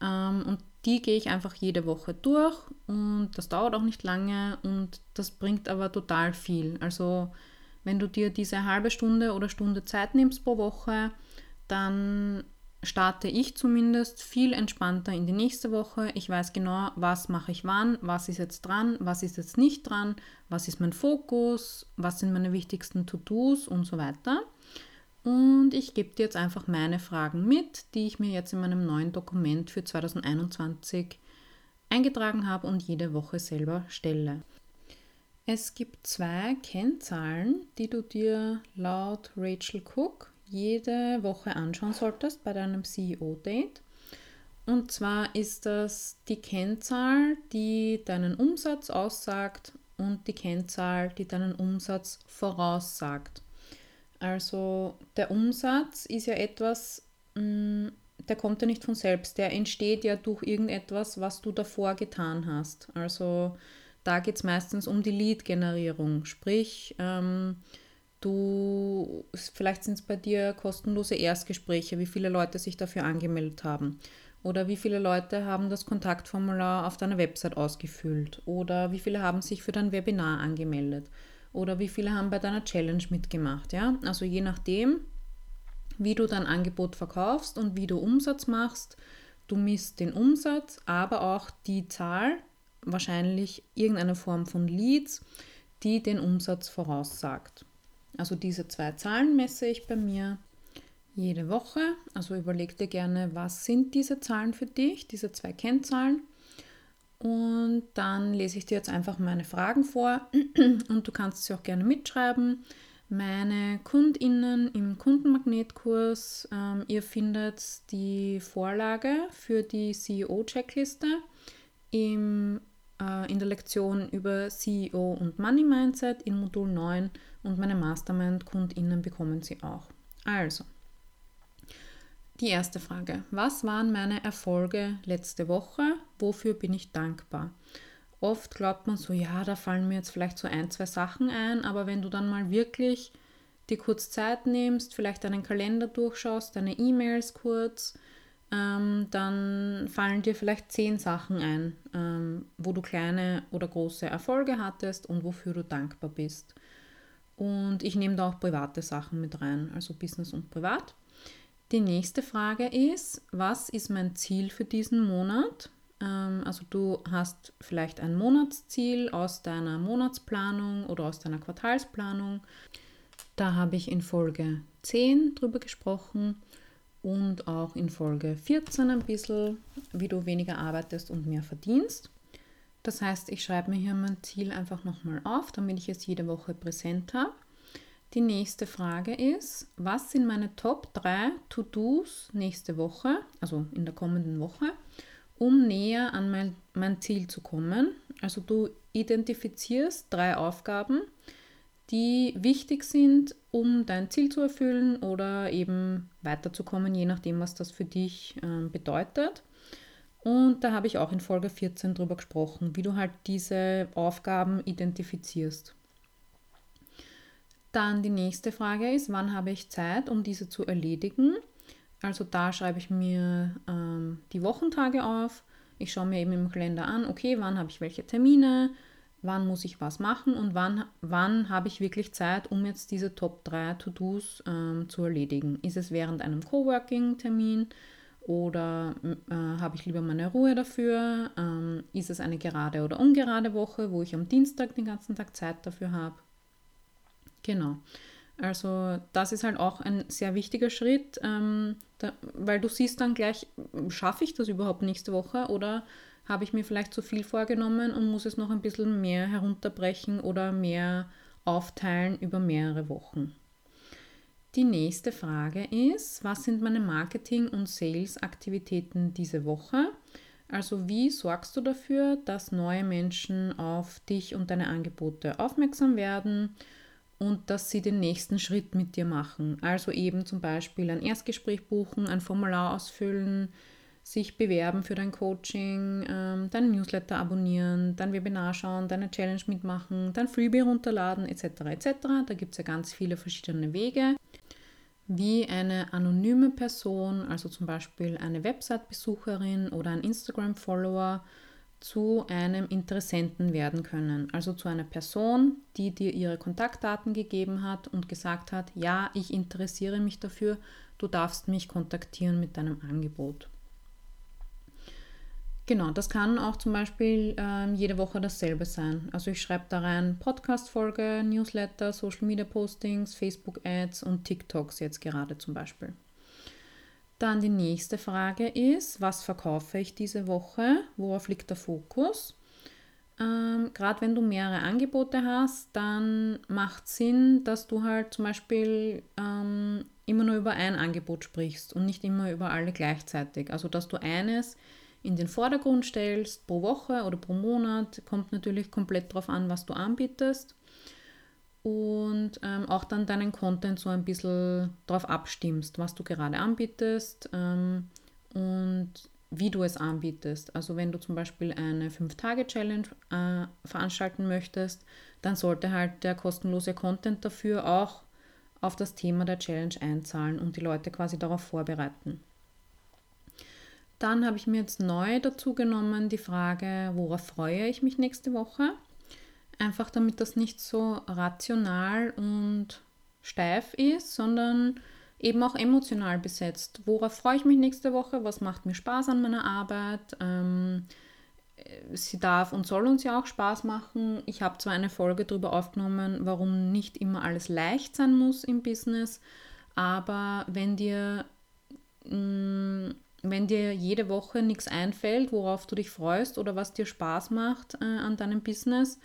Ähm, und die gehe ich einfach jede Woche durch und das dauert auch nicht lange und das bringt aber total viel. Also wenn du dir diese halbe Stunde oder Stunde Zeit nimmst pro Woche, dann starte ich zumindest viel entspannter in die nächste Woche. Ich weiß genau, was mache ich wann, was ist jetzt dran, was ist jetzt nicht dran, was ist mein Fokus, was sind meine wichtigsten To-Dos und so weiter. Und ich gebe dir jetzt einfach meine Fragen mit, die ich mir jetzt in meinem neuen Dokument für 2021 eingetragen habe und jede Woche selber stelle. Es gibt zwei Kennzahlen, die du dir laut Rachel Cook jede Woche anschauen solltest bei deinem CEO-Date. Und zwar ist das die Kennzahl, die deinen Umsatz aussagt und die Kennzahl, die deinen Umsatz voraussagt. Also der Umsatz ist ja etwas, mm, der kommt ja nicht von selbst, der entsteht ja durch irgendetwas, was du davor getan hast. Also da geht es meistens um die Lead-Generierung, sprich, ähm, du, vielleicht sind es bei dir kostenlose Erstgespräche, wie viele Leute sich dafür angemeldet haben. Oder wie viele Leute haben das Kontaktformular auf deiner Website ausgefüllt? Oder wie viele haben sich für dein Webinar angemeldet? oder wie viele haben bei deiner Challenge mitgemacht. Ja? Also je nachdem, wie du dein Angebot verkaufst und wie du Umsatz machst, du misst den Umsatz, aber auch die Zahl, wahrscheinlich irgendeine Form von Leads, die den Umsatz voraussagt. Also diese zwei Zahlen messe ich bei mir jede Woche. Also überleg dir gerne, was sind diese Zahlen für dich, diese zwei Kennzahlen. Und dann lese ich dir jetzt einfach meine Fragen vor und du kannst sie auch gerne mitschreiben. Meine KundInnen im Kundenmagnetkurs, ähm, ihr findet die Vorlage für die CEO-Checkliste äh, in der Lektion über CEO und Money Mindset in Modul 9 und meine Mastermind-KundInnen bekommen sie auch. Also, die erste Frage. Was waren meine Erfolge letzte Woche? Wofür bin ich dankbar? Oft glaubt man so, ja, da fallen mir jetzt vielleicht so ein, zwei Sachen ein, aber wenn du dann mal wirklich dir kurz Zeit nimmst, vielleicht deinen Kalender durchschaust, deine E-Mails kurz, ähm, dann fallen dir vielleicht zehn Sachen ein, ähm, wo du kleine oder große Erfolge hattest und wofür du dankbar bist. Und ich nehme da auch private Sachen mit rein, also Business und Privat. Die nächste Frage ist, was ist mein Ziel für diesen Monat? Ähm, also du hast vielleicht ein Monatsziel aus deiner Monatsplanung oder aus deiner Quartalsplanung. Da habe ich in Folge 10 drüber gesprochen und auch in Folge 14 ein bisschen, wie du weniger arbeitest und mehr verdienst. Das heißt, ich schreibe mir hier mein Ziel einfach nochmal auf, damit ich es jede Woche präsent habe. Die nächste Frage ist, was sind meine Top 3 To-Dos nächste Woche, also in der kommenden Woche, um näher an mein, mein Ziel zu kommen? Also du identifizierst drei Aufgaben, die wichtig sind, um dein Ziel zu erfüllen oder eben weiterzukommen, je nachdem, was das für dich äh, bedeutet. Und da habe ich auch in Folge 14 drüber gesprochen, wie du halt diese Aufgaben identifizierst. Dann die nächste Frage ist, wann habe ich Zeit, um diese zu erledigen? Also da schreibe ich mir ähm, die Wochentage auf. Ich schaue mir eben im Kalender an, okay, wann habe ich welche Termine, wann muss ich was machen und wann, wann habe ich wirklich Zeit, um jetzt diese Top 3 To-Dos ähm, zu erledigen. Ist es während einem Coworking-Termin oder äh, habe ich lieber meine Ruhe dafür? Ähm, ist es eine gerade oder ungerade Woche, wo ich am Dienstag den ganzen Tag Zeit dafür habe? Genau. Also das ist halt auch ein sehr wichtiger Schritt, ähm, da, weil du siehst dann gleich, schaffe ich das überhaupt nächste Woche oder habe ich mir vielleicht zu viel vorgenommen und muss es noch ein bisschen mehr herunterbrechen oder mehr aufteilen über mehrere Wochen. Die nächste Frage ist, was sind meine Marketing- und Sales-Aktivitäten diese Woche? Also wie sorgst du dafür, dass neue Menschen auf dich und deine Angebote aufmerksam werden? und dass sie den nächsten Schritt mit dir machen. Also eben zum Beispiel ein Erstgespräch buchen, ein Formular ausfüllen, sich bewerben für dein Coaching, ähm, dein Newsletter abonnieren, dein Webinar schauen, deine Challenge mitmachen, dein Freebie runterladen etc. etc. Da gibt es ja ganz viele verschiedene Wege. wie eine anonyme Person, also zum Beispiel eine Website-Besucherin oder ein Instagram-Follower, zu einem Interessenten werden können. Also zu einer Person, die dir ihre Kontaktdaten gegeben hat und gesagt hat, ja, ich interessiere mich dafür, du darfst mich kontaktieren mit deinem Angebot. Genau, das kann auch zum Beispiel ähm, jede Woche dasselbe sein. Also ich schreibe da rein Podcast-Folge, Newsletter, Social-Media-Postings, Facebook-Ads und TikToks jetzt gerade zum Beispiel. Dann die nächste Frage ist, was verkaufe ich diese Woche? Worauf liegt der Fokus? Ähm, Gerade wenn du mehrere Angebote hast, dann macht Sinn, dass du halt zum Beispiel ähm, immer nur über ein Angebot sprichst und nicht immer über alle gleichzeitig. Also dass du eines in den Vordergrund stellst, pro Woche oder pro Monat, kommt natürlich komplett darauf an, was du anbietest. Und ähm, auch dann deinen Content so ein bisschen darauf abstimmst, was du gerade anbietest ähm, und wie du es anbietest. Also wenn du zum Beispiel eine 5-Tage-Challenge äh, veranstalten möchtest, dann sollte halt der kostenlose Content dafür auch auf das Thema der Challenge einzahlen und die Leute quasi darauf vorbereiten. Dann habe ich mir jetzt neu dazu genommen die Frage, worauf freue ich mich nächste Woche? Einfach damit das nicht so rational und steif ist, sondern eben auch emotional besetzt. Worauf freue ich mich nächste Woche? Was macht mir Spaß an meiner Arbeit? Ähm, sie darf und soll uns ja auch Spaß machen. Ich habe zwar eine Folge darüber aufgenommen, warum nicht immer alles leicht sein muss im Business, aber wenn dir mh, mm, wenn dir jede Woche nichts einfällt, worauf du dich freust oder was dir Spaß macht äh, an deinem Business,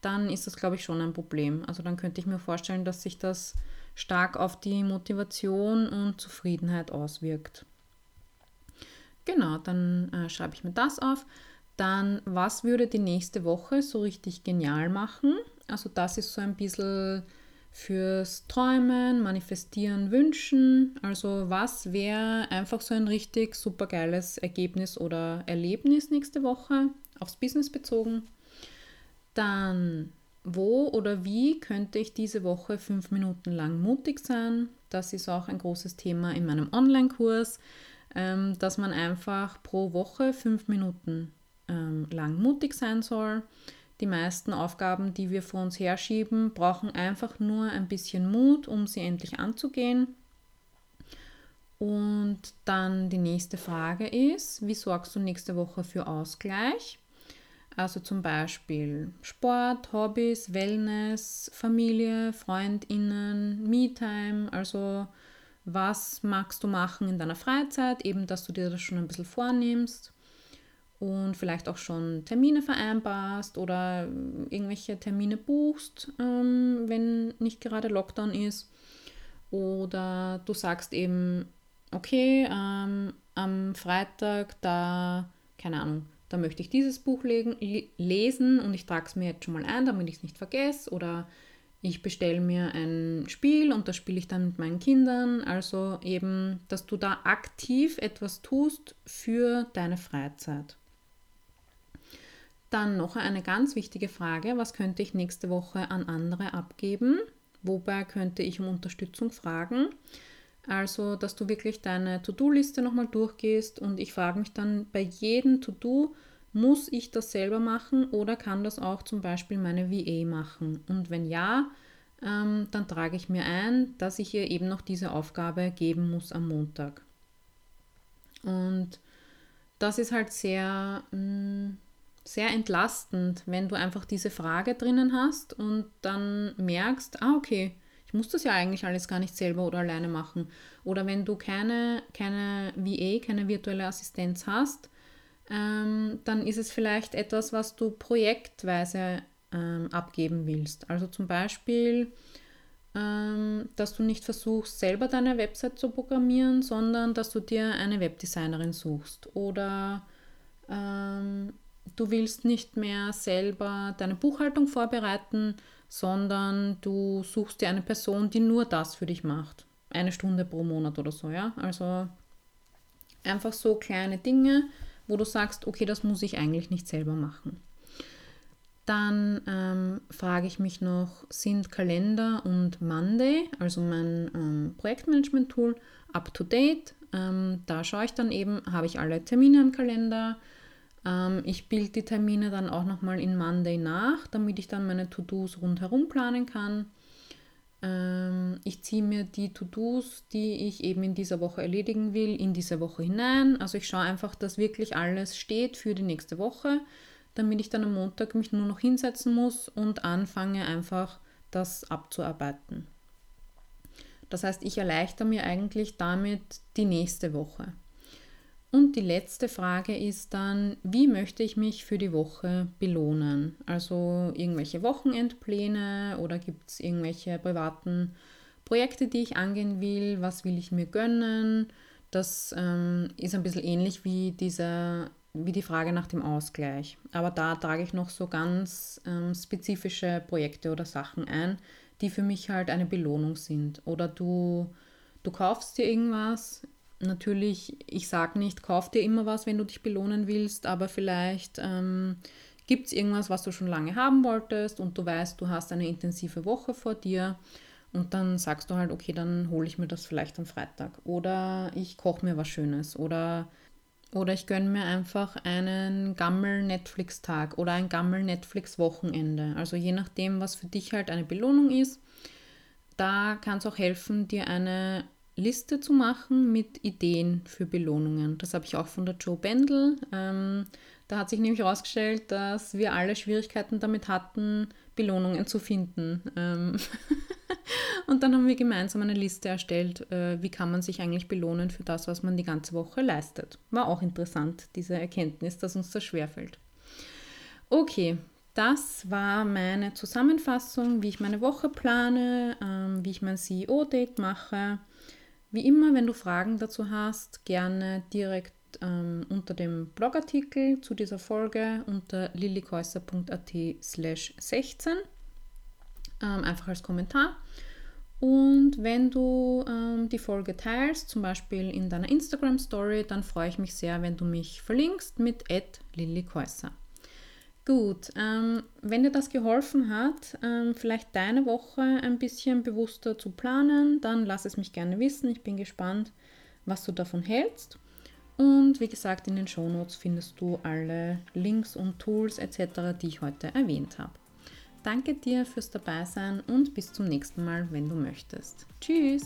dann ist das, glaube ich, schon ein Problem. Also dann könnte ich mir vorstellen, dass sich das stark auf die Motivation und Zufriedenheit auswirkt. Genau, dann äh, schreibe ich mir das auf. Dann, was würde die nächste Woche so richtig genial machen? Also das ist so ein bisschen fürs Träumen, Manifestieren, Wünschen. Also was wäre einfach so ein richtig super geiles Ergebnis oder Erlebnis nächste Woche aufs Business bezogen? Dann wo oder wie könnte ich diese Woche fünf Minuten lang mutig sein? Das ist auch ein großes Thema in meinem Online-Kurs, ähm, dass man einfach pro Woche fünf Minuten ähm, lang mutig sein soll. Die meisten Aufgaben, die wir vor uns herschieben, brauchen einfach nur ein bisschen Mut, um sie endlich anzugehen. Und dann die nächste Frage ist, wie sorgst du nächste Woche für Ausgleich? Also zum Beispiel Sport, Hobbys, Wellness, Familie, Freundinnen, Me-Time, also was magst du machen in deiner Freizeit, eben dass du dir das schon ein bisschen vornimmst und vielleicht auch schon Termine vereinbarst oder irgendwelche Termine buchst, ähm, wenn nicht gerade Lockdown ist. Oder du sagst eben, okay, ähm, am Freitag, da, keine Ahnung, da möchte ich dieses Buch legen, lesen und ich trage es mir jetzt schon mal ein, damit ich es nicht vergesse. Oder ich bestelle mir ein Spiel und das spiele ich dann mit meinen Kindern. Also eben, dass du da aktiv etwas tust für deine Freizeit. Dann noch eine ganz wichtige Frage, was könnte ich nächste Woche an andere abgeben? Wobei könnte ich um Unterstützung fragen? Also, dass du wirklich deine To-Do-Liste nochmal durchgehst und ich frage mich dann bei jedem To-Do, muss ich das selber machen oder kann das auch zum Beispiel meine VA machen? Und wenn ja, ähm, dann trage ich mir ein, dass ich ihr eben noch diese Aufgabe geben muss am Montag. Und das ist halt sehr, mh, mm, sehr entlastend, wenn du einfach diese Frage drinnen hast und dann merkst, ah, okay, ich muss das ja eigentlich alles gar nicht selber oder alleine machen. Oder wenn du keine, keine VA, keine virtuelle Assistenz hast, ähm, dann ist es vielleicht etwas, was du projektweise ähm, abgeben willst. Also zum Beispiel, ähm, dass du nicht versuchst, selber deine Website zu programmieren, sondern dass du dir eine Webdesignerin suchst. Oder ähm, du willst nicht mehr selber deine Buchhaltung vorbereiten, sondern du suchst dir eine Person, die nur das für dich macht. Eine Stunde pro Monat oder so, ja. Also einfach so kleine Dinge, wo du sagst, okay, das muss ich eigentlich nicht selber machen. Dann ähm, frage ich mich noch, sind Kalender und Monday, also mein ähm, Projektmanagement-Tool, up-to-date? Ähm, da schaue ich dann eben, habe ich alle Termine im Kalender. Ähm, ich bilde die Termine dann auch nochmal in Monday nach, damit ich dann meine To-Dos rundherum planen kann. Ähm, ich ziehe mir die To-Dos, die ich eben in dieser Woche erledigen will, in diese Woche hinein. Also ich schaue einfach, dass wirklich alles steht für die nächste Woche, damit ich dann am Montag mich nur noch hinsetzen muss und anfange einfach das abzuarbeiten. Das heißt, ich erleichtere mir eigentlich damit die nächste Woche. Und die letzte Frage ist dann, wie möchte ich mich für die Woche belohnen? Also irgendwelche Wochenendpläne oder gibt es irgendwelche privaten Projekte, die ich angehen will? Was will ich mir gönnen? Das ähm, ist ein bisschen ähnlich wie, diese, wie die Frage nach dem Ausgleich. Aber da trage ich noch so ganz ähm, spezifische Projekte oder Sachen ein, die für mich halt eine Belohnung sind. Oder du, du kaufst dir irgendwas. Natürlich, ich sage nicht, kauf dir immer was, wenn du dich belohnen willst, aber vielleicht ähm, gibt es irgendwas, was du schon lange haben wolltest und du weißt, du hast eine intensive Woche vor dir. Und dann sagst du halt, okay, dann hole ich mir das vielleicht am Freitag. Oder ich koche mir was Schönes. Oder oder ich gönne mir einfach einen Gammel-Netflix-Tag oder ein Gammel-Netflix-Wochenende. Also je nachdem, was für dich halt eine Belohnung ist. Da kann es auch helfen, dir eine Liste zu machen mit Ideen für Belohnungen. Das habe ich auch von der Joe Bendel. Ähm, da hat sich nämlich herausgestellt, dass wir alle Schwierigkeiten damit hatten, Belohnungen zu finden. Ähm und dann haben wir gemeinsam eine Liste erstellt, äh, wie kann man sich eigentlich belohnen für das, was man die ganze Woche leistet. War auch interessant, diese Erkenntnis, dass uns das schwerfällt. Okay, das war meine Zusammenfassung, wie ich meine Woche plane, ähm, wie ich mein CEO-Date mache. Wie immer, wenn du Fragen dazu hast, gerne direkt ähm, unter dem Blogartikel zu dieser Folge unter lillikäuser.at slash 16. Ähm, einfach als Kommentar. Und wenn du ähm, die Folge teilst, zum Beispiel in deiner Instagram Story, dann freue ich mich sehr, wenn du mich verlinkst mit @lillikäuser. Gut, ähm, wenn dir das geholfen hat, ähm, vielleicht deine Woche ein bisschen bewusster zu planen, dann lass es mich gerne wissen. Ich bin gespannt, was du davon hältst. Und wie gesagt, in den Shownotes findest du alle Links und Tools etc., die ich heute erwähnt habe. Danke dir fürs Dabeisein und bis zum nächsten Mal, wenn du möchtest. Tschüss!